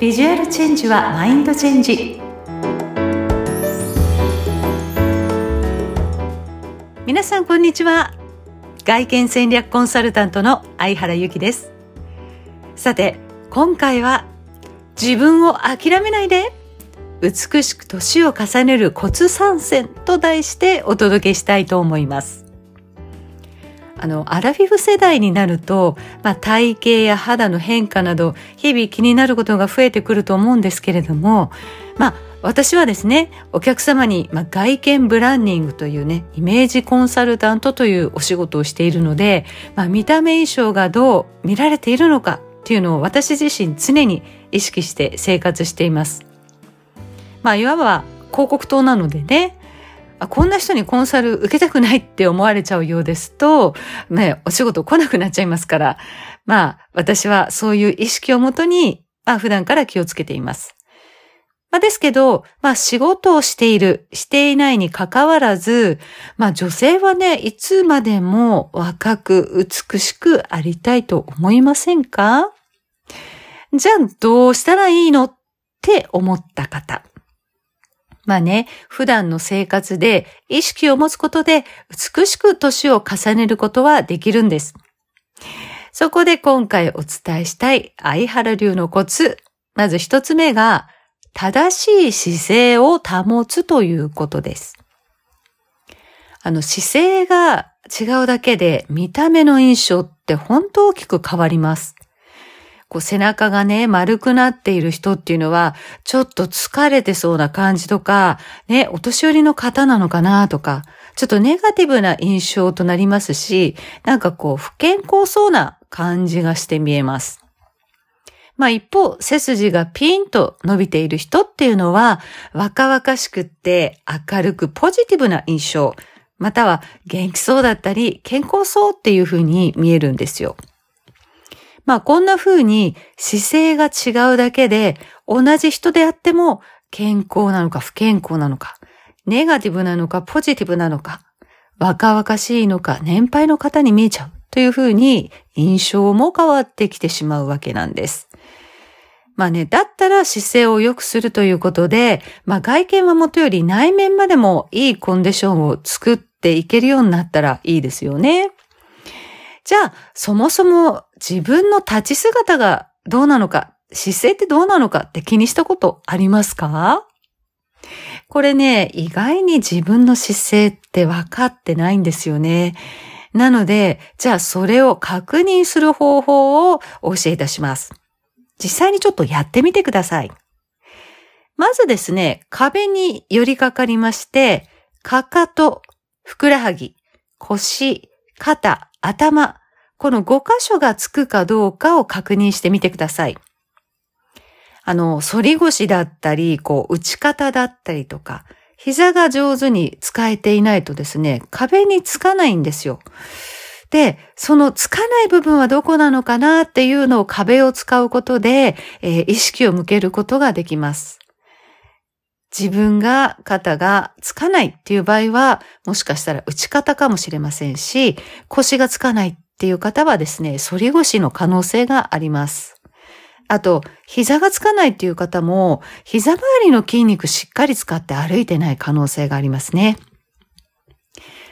ビジュアルチェンジはマインドチェンジ。皆さんこんにちは。外見戦略コンサルタントの相原由紀です。さて今回は自分を諦めないで美しく年を重ねるコツ参戦と題してお届けしたいと思います。あの、アラフィフ世代になると、まあ、体型や肌の変化など、日々気になることが増えてくると思うんですけれども、まあ、私はですね、お客様に、まあ、外見ブランディングというね、イメージコンサルタントというお仕事をしているので、まあ、見た目衣装がどう見られているのかっていうのを私自身常に意識して生活しています。まあ、いわば広告塔なのでね、あこんな人にコンサル受けたくないって思われちゃうようですと、ね、お仕事来なくなっちゃいますから、まあ、私はそういう意識をもとに、まあ、普段から気をつけています。まあ、ですけど、まあ、仕事をしている、していないに関わらず、まあ、女性はね、いつまでも若く美しくありたいと思いませんか？じゃあ、どうしたらいいの？って思った方。まあね、普段の生活で意識を持つことで美しく年を重ねることはできるんです。そこで今回お伝えしたい相原流のコツ。まず一つ目が正しい姿勢を保つということです。あの姿勢が違うだけで見た目の印象って本当大きく変わります。こう背中がね、丸くなっている人っていうのは、ちょっと疲れてそうな感じとか、ね、お年寄りの方なのかなとか、ちょっとネガティブな印象となりますし、なんかこう、不健康そうな感じがして見えます。まあ一方、背筋がピンと伸びている人っていうのは、若々しくって明るくポジティブな印象、または元気そうだったり、健康そうっていうふうに見えるんですよ。まあこんな風に姿勢が違うだけで同じ人であっても健康なのか不健康なのか、ネガティブなのかポジティブなのか、若々しいのか年配の方に見えちゃうという風に印象も変わってきてしまうわけなんです。まあね、だったら姿勢を良くするということで、まあ外見はもとより内面までもいいコンディションを作っていけるようになったらいいですよね。じゃあ、そもそも自分の立ち姿がどうなのか、姿勢ってどうなのかって気にしたことありますか？これね、意外に自分の姿勢って分かってないんですよね。なので、じゃあそれを確認する方法をお教えいたします。実際にちょっとやってみてください。まずですね、壁に寄りかかりまして、かかと、ふくらはぎ、腰、肩、頭、この5箇所がつくかどうかを確認してみてください。あの、反り腰だったり、こう、打ち方だったりとか、膝が上手に使えていないとですね、壁につかないんですよ。で、そのつかない部分はどこなのかなっていうのを壁を使うことで、えー、意識を向けることができます。自分が肩がつかないっていう場合は、もしかしたら打ち方かもしれませんし、腰がつかないっていう方はですね、反り腰の可能性があります。あと、膝がつかないっていう方も、膝周りの筋肉しっかり使って歩いてない可能性がありますね。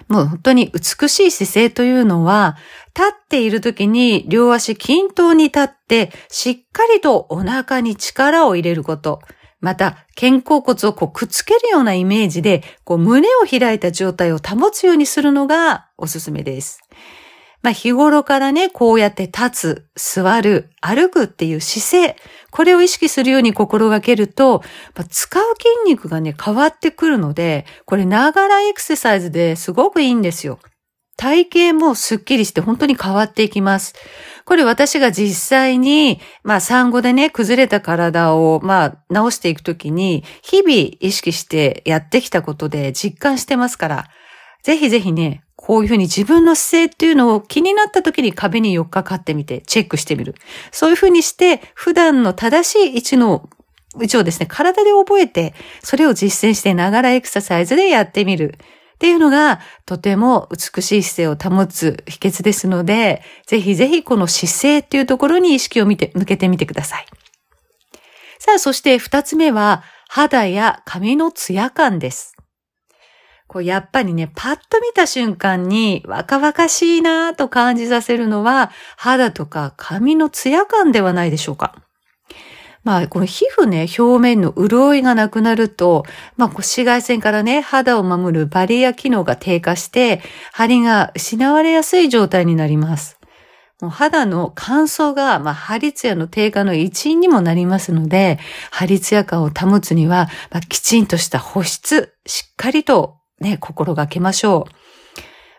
もう本当に美しい姿勢というのは、立っている時に両足均等に立って、しっかりとお腹に力を入れること。また、肩甲骨をこうくっつけるようなイメージで、こう胸を開いた状態を保つようにするのがおすすめです。まあ日頃からね、こうやって立つ、座る、歩くっていう姿勢、これを意識するように心がけると、使う筋肉がね、変わってくるので、これながらエクササイズですごくいいんですよ。体型もスッキリして本当に変わっていきます。これ私が実際に、まあ産後でね、崩れた体を、まあ直していくときに、日々意識してやってきたことで実感してますから、ぜひぜひね、こういうふうに自分の姿勢っていうのを気になった時に壁に寄っかかってみて、チェックしてみる。そういうふうにして、普段の正しい位置の位置をですね、体で覚えて、それを実践してながらエクササイズでやってみる。っていうのがとても美しい姿勢を保つ秘訣ですので、ぜひぜひこの姿勢っていうところに意識を見て、向けてみてください。さあ、そして二つ目は、肌や髪のツヤ感です。こうやっぱりね、パッと見た瞬間に若々しいなぁと感じさせるのは肌とか髪のツヤ感ではないでしょうか。まあ、この皮膚ね、表面の潤いがなくなると、まあ、紫外線からね、肌を守るバリア機能が低下して、張りが失われやすい状態になります。もう肌の乾燥が、まあ、ハリツヤの低下の一因にもなりますので、ハリツヤ感を保つには、まあ、きちんとした保湿、しっかりとね、心がけましょう。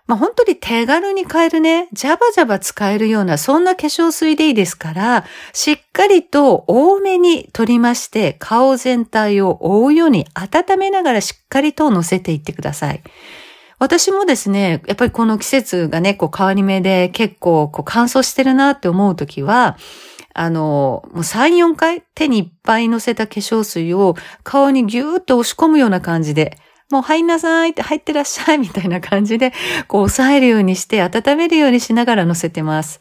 まあ、本当に手軽に買えるね、ジャバジャバ使えるような、そんな化粧水でいいですから、しっかりと多めに取りまして、顔全体を覆うように温めながらしっかりと乗せていってください。私もですね、やっぱりこの季節がね、こう変わり目で結構こう乾燥してるなって思うときは、あの、もう3、4回手にいっぱい乗せた化粧水を顔にギューッと押し込むような感じで、もう入んなさいって入ってらっしゃいみたいな感じで、こう押さえるようにして温めるようにしながら乗せてます。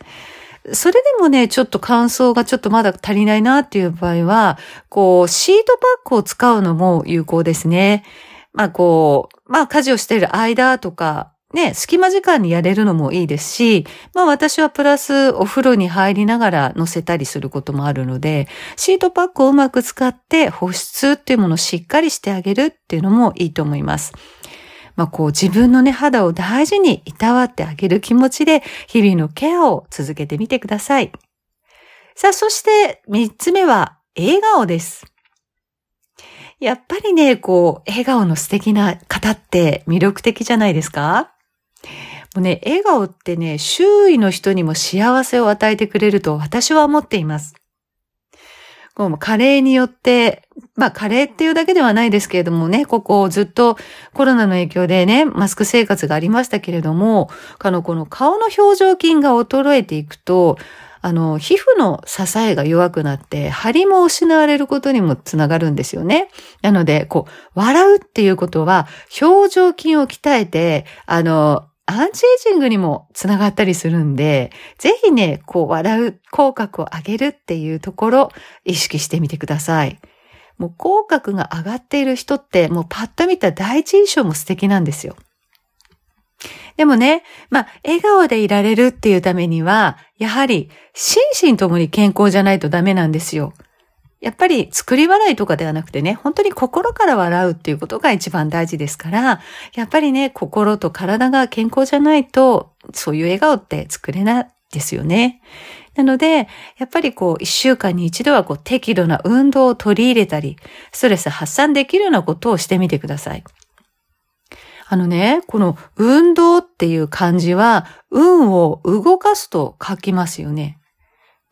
それでもね、ちょっと乾燥がちょっとまだ足りないなっていう場合は、こう、シートパックを使うのも有効ですね。まあこう、まあ家事をしている間とか、ね、隙間時間にやれるのもいいですし、まあ私はプラスお風呂に入りながら乗せたりすることもあるので、シートパックをうまく使って保湿っていうものをしっかりしてあげるっていうのもいいと思います。まあこう自分のね肌を大事にいたわってあげる気持ちで日々のケアを続けてみてください。さあそして三つ目は笑顔です。やっぱりね、こう、笑顔の素敵な方って魅力的じゃないですか？もうね、笑顔ってね、周囲の人にも幸せを与えてくれると私は思っています。こう加齢によって、まあ加齢っていうだけではないですけれどもね、ここずっとコロナの影響でね、マスク生活がありましたけれども、あの、この顔の表情筋が衰えていくと、あの、皮膚の支えが弱くなって、張りも失われることにもつながるんですよね。なので、こう、笑うっていうことは、表情筋を鍛えて、あの、アンチエイジングにもつながったりするんで、ぜひね、こう笑う口角を上げるっていうところ意識してみてください。もう口角が上がっている人ってもうパッと見た第一印象も素敵なんですよ。でもね、まあ、笑顔でいられるっていうためには、やはり心身ともに健康じゃないとダメなんですよ。やっぱり作り笑いとかではなくてね、本当に心から笑うっていうことが一番大事ですから、やっぱりね、心と体が健康じゃないと、そういう笑顔って作れないですよね。なので、やっぱりこう、一週間に一度はこう、適度な運動を取り入れたり、ストレス発散できるようなことをしてみてください。あのね、この運動っていう漢字は、運を動かすと書きますよね。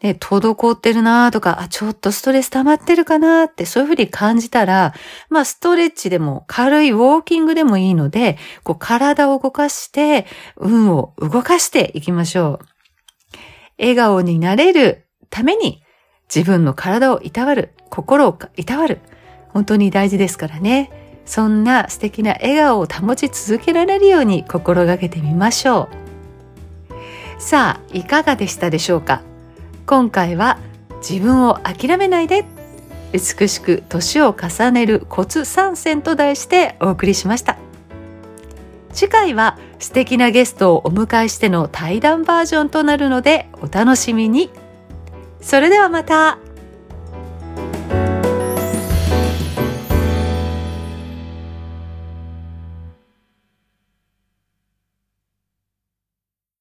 で、滞ってるなとか、あ、ちょっとストレス溜まってるかなってそういうふうに感じたら、まあストレッチでも軽いウォーキングでもいいので、こう体を動かして、運を動かしていきましょう。笑顔になれるために自分の体をいたわる、心をいたわる。本当に大事ですからね。そんな素敵な笑顔を保ち続けられるように心がけてみましょう。さあ、いかがでしたでしょうか？今回は自分を諦めないで美しく年を重ねるコツ参戦と題してお送りしました。次回は素敵なゲストをお迎えしての対談バージョンとなるのでお楽しみに。それではまた。